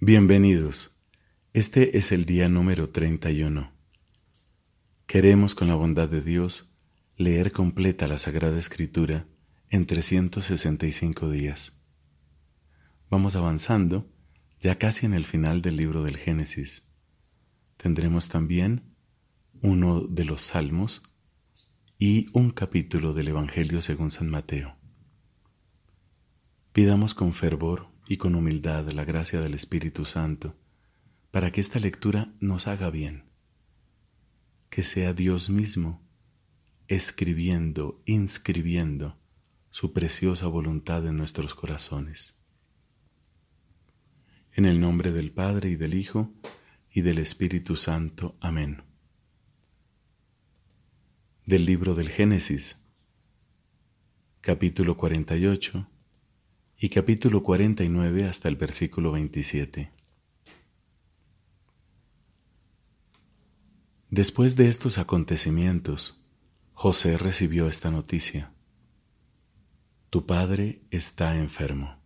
Bienvenidos. Este es el día número 31. Queremos, con la bondad de Dios, leer completa la Sagrada Escritura en 365 días. Vamos avanzando, ya casi en el final del libro del Génesis. Tendremos también uno de los Salmos y un capítulo del Evangelio según San Mateo. Pidamos con fervor y con humildad la gracia del Espíritu Santo para que esta lectura nos haga bien, que sea Dios mismo escribiendo, inscribiendo su preciosa voluntad en nuestros corazones. En el nombre del Padre y del Hijo y del Espíritu Santo. Amén. Del libro del Génesis, capítulo 48 y capítulo 49 hasta el versículo 27. Después de estos acontecimientos, José recibió esta noticia. Tu padre está enfermo.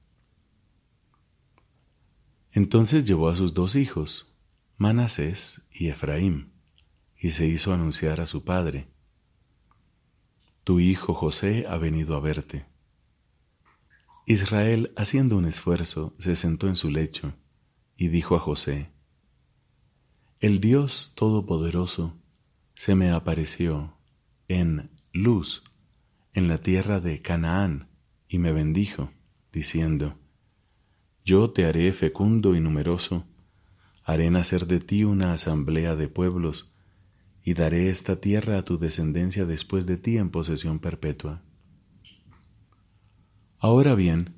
Entonces llevó a sus dos hijos, Manasés y Efraín, y se hizo anunciar a su padre. Tu hijo José ha venido a verte. Israel, haciendo un esfuerzo, se sentó en su lecho y dijo a José, El Dios Todopoderoso se me apareció en luz en la tierra de Canaán y me bendijo, diciendo, Yo te haré fecundo y numeroso, haré nacer de ti una asamblea de pueblos, y daré esta tierra a tu descendencia después de ti en posesión perpetua. Ahora bien,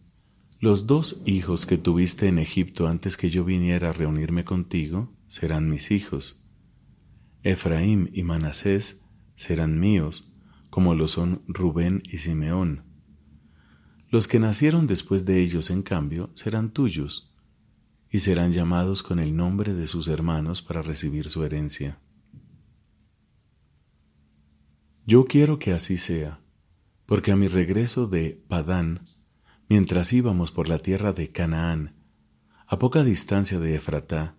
los dos hijos que tuviste en Egipto antes que yo viniera a reunirme contigo serán mis hijos. Efraín y Manasés serán míos, como lo son Rubén y Simeón. Los que nacieron después de ellos, en cambio, serán tuyos, y serán llamados con el nombre de sus hermanos para recibir su herencia. Yo quiero que así sea porque a mi regreso de Padán, mientras íbamos por la tierra de Canaán, a poca distancia de Efratá,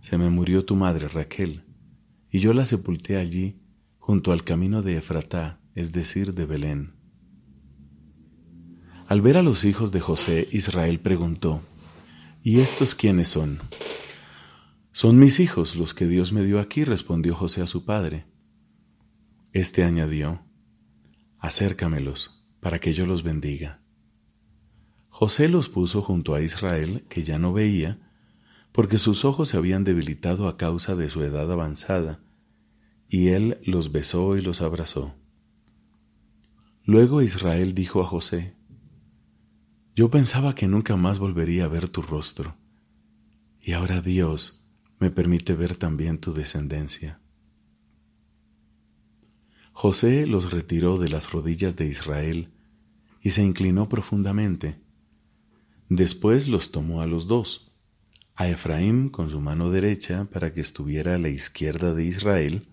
se me murió tu madre Raquel, y yo la sepulté allí, junto al camino de Efratá, es decir, de Belén. Al ver a los hijos de José, Israel preguntó, ¿Y estos quiénes son? Son mis hijos los que Dios me dio aquí, respondió José a su padre. Este añadió, acércamelos para que yo los bendiga. José los puso junto a Israel, que ya no veía, porque sus ojos se habían debilitado a causa de su edad avanzada, y él los besó y los abrazó. Luego Israel dijo a José, Yo pensaba que nunca más volvería a ver tu rostro, y ahora Dios me permite ver también tu descendencia. José los retiró de las rodillas de Israel y se inclinó profundamente. Después los tomó a los dos, a Efraín con su mano derecha para que estuviera a la izquierda de Israel,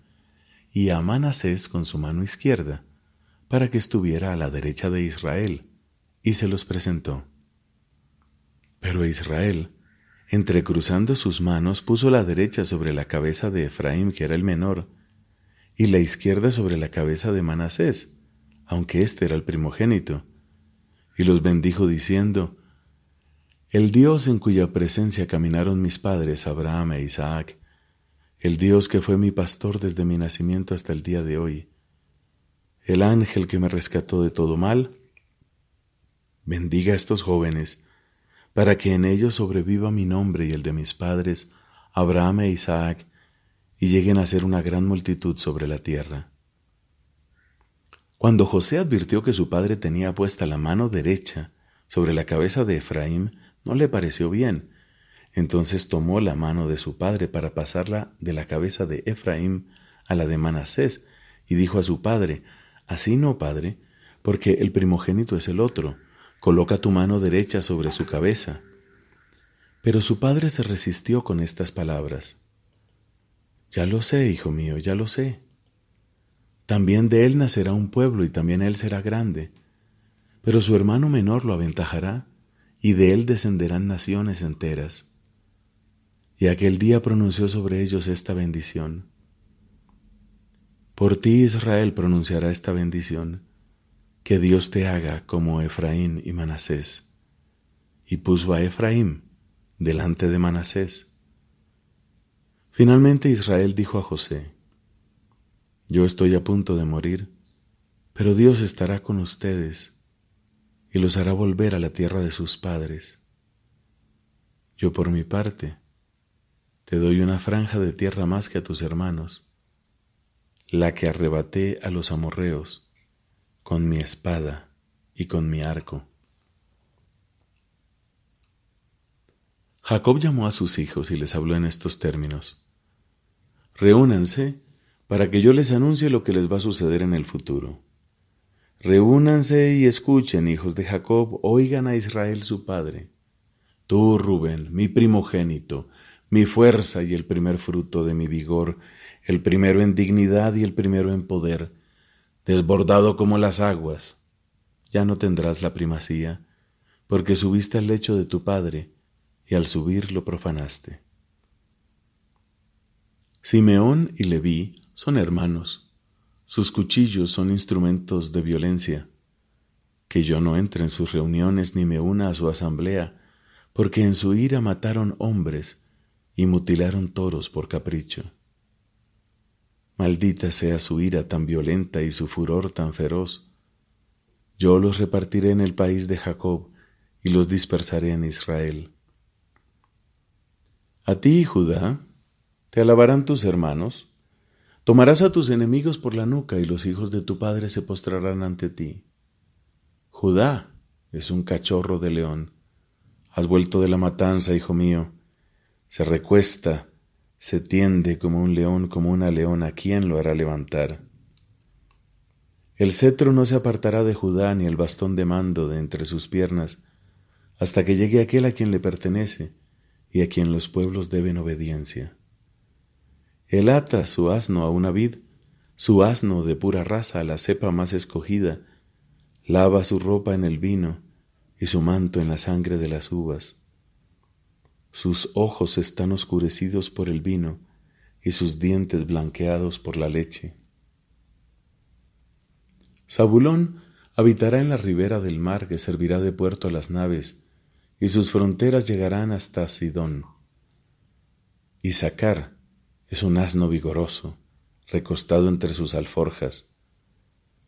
y a Manasés con su mano izquierda para que estuviera a la derecha de Israel, y se los presentó. Pero Israel, entrecruzando sus manos, puso la derecha sobre la cabeza de Efraín, que era el menor, y la izquierda sobre la cabeza de Manasés, aunque éste era el primogénito, y los bendijo diciendo, El Dios en cuya presencia caminaron mis padres Abraham e Isaac, el Dios que fue mi pastor desde mi nacimiento hasta el día de hoy, el ángel que me rescató de todo mal, bendiga a estos jóvenes, para que en ellos sobreviva mi nombre y el de mis padres, Abraham e Isaac, y lleguen a ser una gran multitud sobre la tierra. Cuando José advirtió que su padre tenía puesta la mano derecha sobre la cabeza de Efraín, no le pareció bien. Entonces tomó la mano de su padre para pasarla de la cabeza de Efraín a la de Manasés, y dijo a su padre, Así no, padre, porque el primogénito es el otro, coloca tu mano derecha sobre su cabeza. Pero su padre se resistió con estas palabras. Ya lo sé, hijo mío, ya lo sé. También de él nacerá un pueblo y también él será grande, pero su hermano menor lo aventajará y de él descenderán naciones enteras. y aquel día pronunció sobre ellos esta bendición. Por ti Israel pronunciará esta bendición, que Dios te haga como Efraín y Manasés. Y puso a Efraín delante de Manasés. Finalmente Israel dijo a José, Yo estoy a punto de morir, pero Dios estará con ustedes y los hará volver a la tierra de sus padres. Yo por mi parte, te doy una franja de tierra más que a tus hermanos, la que arrebaté a los amorreos con mi espada y con mi arco. Jacob llamó a sus hijos y les habló en estos términos. Reúnanse para que yo les anuncie lo que les va a suceder en el futuro. Reúnanse y escuchen, hijos de Jacob, oigan a Israel su padre. Tú, Rubén, mi primogénito, mi fuerza y el primer fruto de mi vigor, el primero en dignidad y el primero en poder, desbordado como las aguas. Ya no tendrás la primacía, porque subiste al lecho de tu padre, y al subir lo profanaste. Simeón y Leví son hermanos, sus cuchillos son instrumentos de violencia. Que yo no entre en sus reuniones ni me una a su asamblea, porque en su ira mataron hombres y mutilaron toros por capricho. Maldita sea su ira tan violenta y su furor tan feroz. Yo los repartiré en el país de Jacob y los dispersaré en Israel. A ti, Judá, te alabarán tus hermanos, tomarás a tus enemigos por la nuca y los hijos de tu padre se postrarán ante ti. Judá es un cachorro de león. Has vuelto de la matanza, hijo mío se recuesta, se tiende como un león, como una leona, ¿quién lo hará levantar? El cetro no se apartará de Judá ni el bastón de mando de entre sus piernas, hasta que llegue aquel a quien le pertenece y a quien los pueblos deben obediencia. Él ata su asno a una vid, su asno de pura raza a la cepa más escogida, lava su ropa en el vino y su manto en la sangre de las uvas sus ojos están oscurecidos por el vino y sus dientes blanqueados por la leche. Zabulón habitará en la ribera del mar que servirá de puerto a las naves, y sus fronteras llegarán hasta Sidón. Isaacar es un asno vigoroso, recostado entre sus alforjas.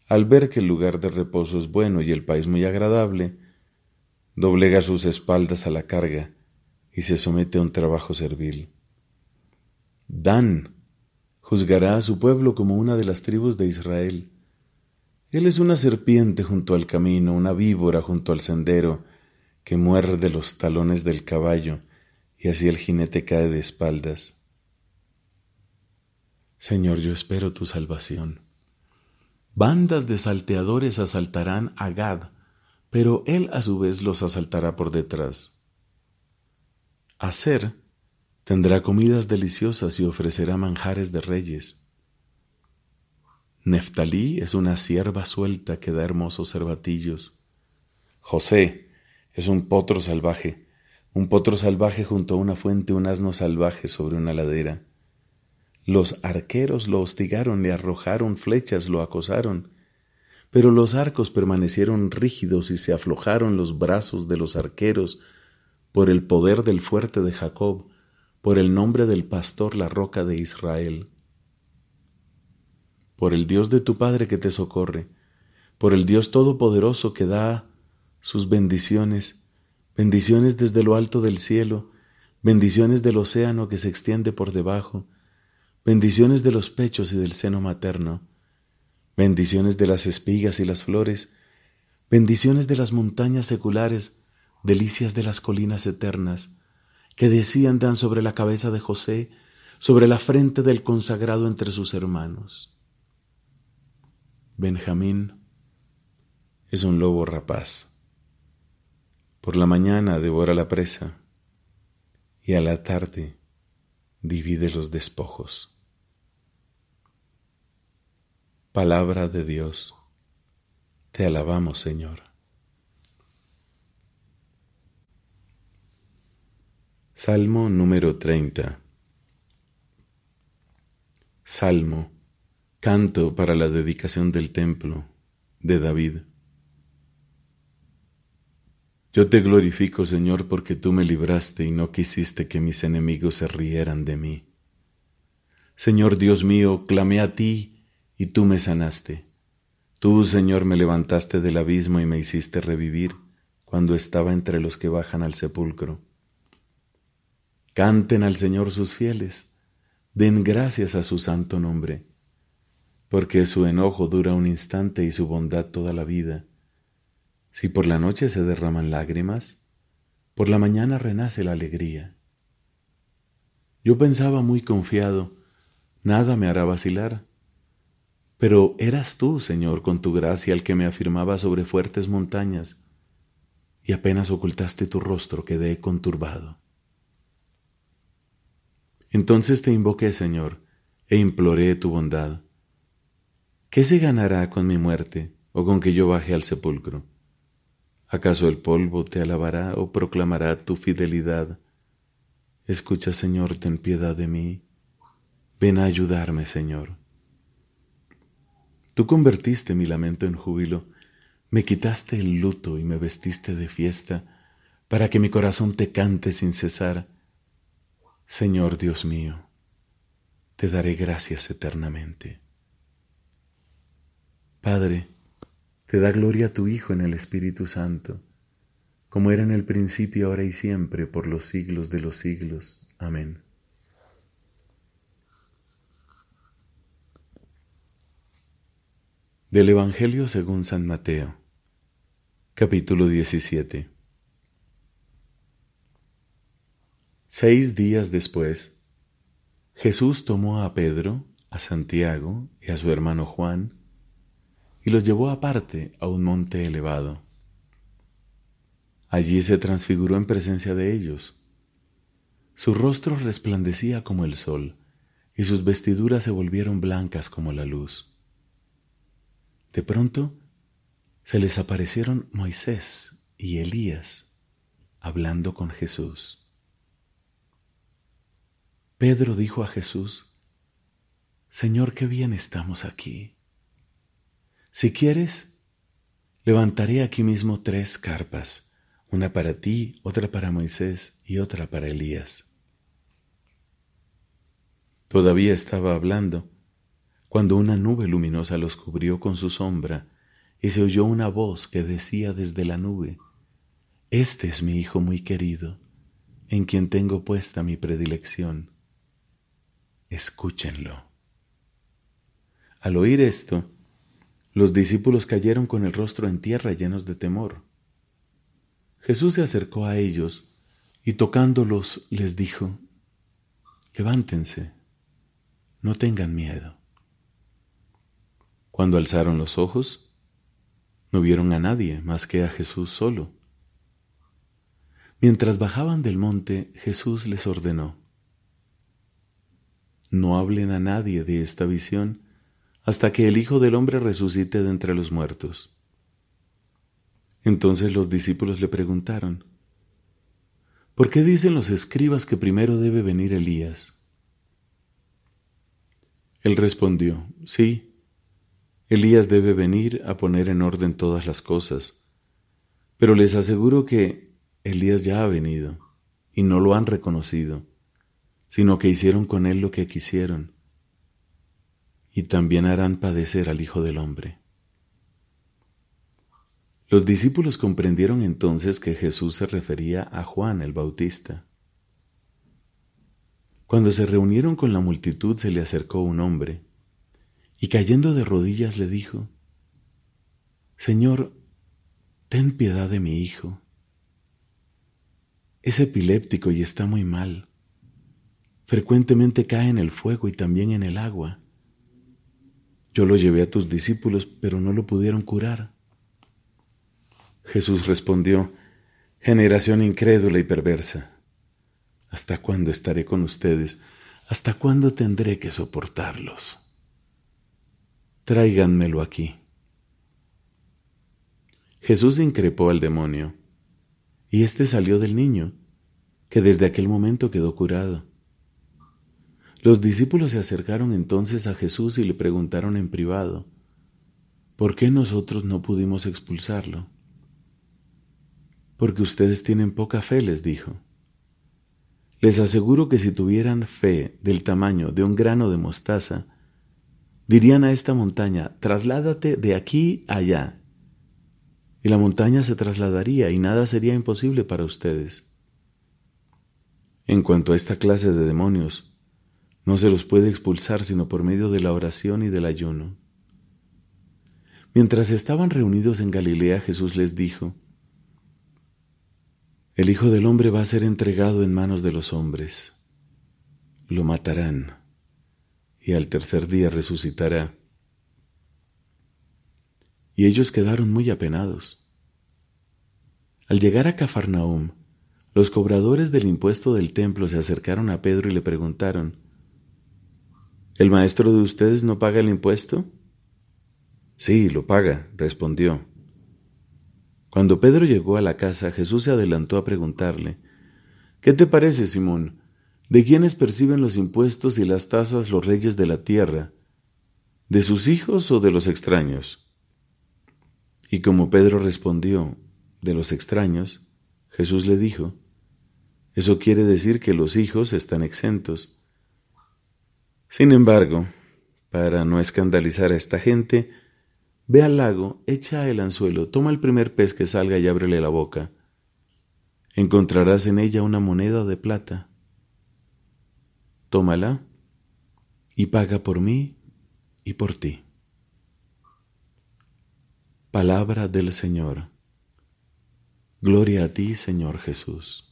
Al ver que el lugar de reposo es bueno y el país muy agradable, doblega sus espaldas a la carga y se somete a un trabajo servil. Dan juzgará a su pueblo como una de las tribus de Israel. Él es una serpiente junto al camino, una víbora junto al sendero, que muerde los talones del caballo, y así el jinete cae de espaldas. Señor, yo espero tu salvación. Bandas de salteadores asaltarán a Gad, pero él a su vez los asaltará por detrás. Hacer tendrá comidas deliciosas y ofrecerá manjares de reyes. Neftalí es una sierva suelta que da hermosos cervatillos. José es un potro salvaje, un potro salvaje junto a una fuente, un asno salvaje sobre una ladera. Los arqueros lo hostigaron, le arrojaron flechas, lo acosaron, pero los arcos permanecieron rígidos y se aflojaron los brazos de los arqueros por el poder del fuerte de Jacob, por el nombre del pastor la roca de Israel. Por el Dios de tu Padre que te socorre, por el Dios Todopoderoso que da sus bendiciones, bendiciones desde lo alto del cielo, bendiciones del océano que se extiende por debajo, bendiciones de los pechos y del seno materno, bendiciones de las espigas y las flores, bendiciones de las montañas seculares, delicias de las colinas eternas, que desciendan sobre la cabeza de José, sobre la frente del consagrado entre sus hermanos. Benjamín es un lobo rapaz. Por la mañana devora la presa y a la tarde divide los despojos. Palabra de Dios, te alabamos Señor. Salmo número 30 Salmo, canto para la dedicación del templo de David. Yo te glorifico, Señor, porque tú me libraste y no quisiste que mis enemigos se rieran de mí. Señor Dios mío, clamé a ti y tú me sanaste. Tú, Señor, me levantaste del abismo y me hiciste revivir cuando estaba entre los que bajan al sepulcro. Canten al Señor sus fieles, den gracias a su santo nombre, porque su enojo dura un instante y su bondad toda la vida. Si por la noche se derraman lágrimas, por la mañana renace la alegría. Yo pensaba muy confiado, nada me hará vacilar. Pero eras tú, Señor, con tu gracia el que me afirmaba sobre fuertes montañas, y apenas ocultaste tu rostro quedé conturbado. Entonces te invoqué, Señor, e imploré tu bondad. ¿Qué se ganará con mi muerte o con que yo baje al sepulcro? ¿Acaso el polvo te alabará o proclamará tu fidelidad? Escucha, Señor, ten piedad de mí. Ven a ayudarme, Señor. Tú convertiste mi lamento en júbilo, me quitaste el luto y me vestiste de fiesta, para que mi corazón te cante sin cesar Señor Dios mío, te daré gracias eternamente. Padre, te da gloria a tu Hijo en el Espíritu Santo, como era en el principio, ahora y siempre, por los siglos de los siglos. Amén. Del Evangelio según San Mateo, capítulo 17. Seis días después, Jesús tomó a Pedro, a Santiago y a su hermano Juan, y los llevó aparte a un monte elevado. Allí se transfiguró en presencia de ellos. Su rostro resplandecía como el sol, y sus vestiduras se volvieron blancas como la luz. De pronto se les aparecieron Moisés y Elías hablando con Jesús. Pedro dijo a Jesús, Señor, qué bien estamos aquí. Si quieres, levantaré aquí mismo tres carpas, una para ti, otra para Moisés y otra para Elías. Todavía estaba hablando cuando una nube luminosa los cubrió con su sombra y se oyó una voz que decía desde la nube, Este es mi Hijo muy querido, en quien tengo puesta mi predilección escúchenlo. Al oír esto, los discípulos cayeron con el rostro en tierra llenos de temor. Jesús se acercó a ellos y tocándolos les dijo, Levántense, no tengan miedo. Cuando alzaron los ojos, no vieron a nadie más que a Jesús solo. Mientras bajaban del monte, Jesús les ordenó, no hablen a nadie de esta visión hasta que el Hijo del Hombre resucite de entre los muertos. Entonces los discípulos le preguntaron, ¿por qué dicen los escribas que primero debe venir Elías? Él respondió, sí, Elías debe venir a poner en orden todas las cosas, pero les aseguro que Elías ya ha venido y no lo han reconocido sino que hicieron con él lo que quisieron, y también harán padecer al Hijo del Hombre. Los discípulos comprendieron entonces que Jesús se refería a Juan el Bautista. Cuando se reunieron con la multitud se le acercó un hombre, y cayendo de rodillas le dijo, Señor, ten piedad de mi hijo. Es epiléptico y está muy mal frecuentemente cae en el fuego y también en el agua. Yo lo llevé a tus discípulos, pero no lo pudieron curar. Jesús respondió, Generación incrédula y perversa, ¿hasta cuándo estaré con ustedes? ¿Hasta cuándo tendré que soportarlos? Tráiganmelo aquí. Jesús increpó al demonio, y éste salió del niño que desde aquel momento quedó curado. Los discípulos se acercaron entonces a Jesús y le preguntaron en privado, ¿por qué nosotros no pudimos expulsarlo? Porque ustedes tienen poca fe, les dijo. Les aseguro que si tuvieran fe del tamaño de un grano de mostaza, dirían a esta montaña, trasládate de aquí allá. Y la montaña se trasladaría y nada sería imposible para ustedes. En cuanto a esta clase de demonios, no se los puede expulsar sino por medio de la oración y del ayuno. Mientras estaban reunidos en Galilea, Jesús les dijo, El Hijo del Hombre va a ser entregado en manos de los hombres. Lo matarán y al tercer día resucitará. Y ellos quedaron muy apenados. Al llegar a Cafarnaum, los cobradores del impuesto del templo se acercaron a Pedro y le preguntaron, ¿El maestro de ustedes no paga el impuesto? Sí, lo paga, respondió. Cuando Pedro llegó a la casa, Jesús se adelantó a preguntarle, ¿Qué te parece, Simón? ¿De quiénes perciben los impuestos y las tasas los reyes de la tierra? ¿De sus hijos o de los extraños? Y como Pedro respondió, de los extraños, Jesús le dijo, eso quiere decir que los hijos están exentos. Sin embargo, para no escandalizar a esta gente, ve al lago, echa el anzuelo, toma el primer pez que salga y ábrele la boca. Encontrarás en ella una moneda de plata. Tómala y paga por mí y por ti. Palabra del Señor. Gloria a ti, Señor Jesús.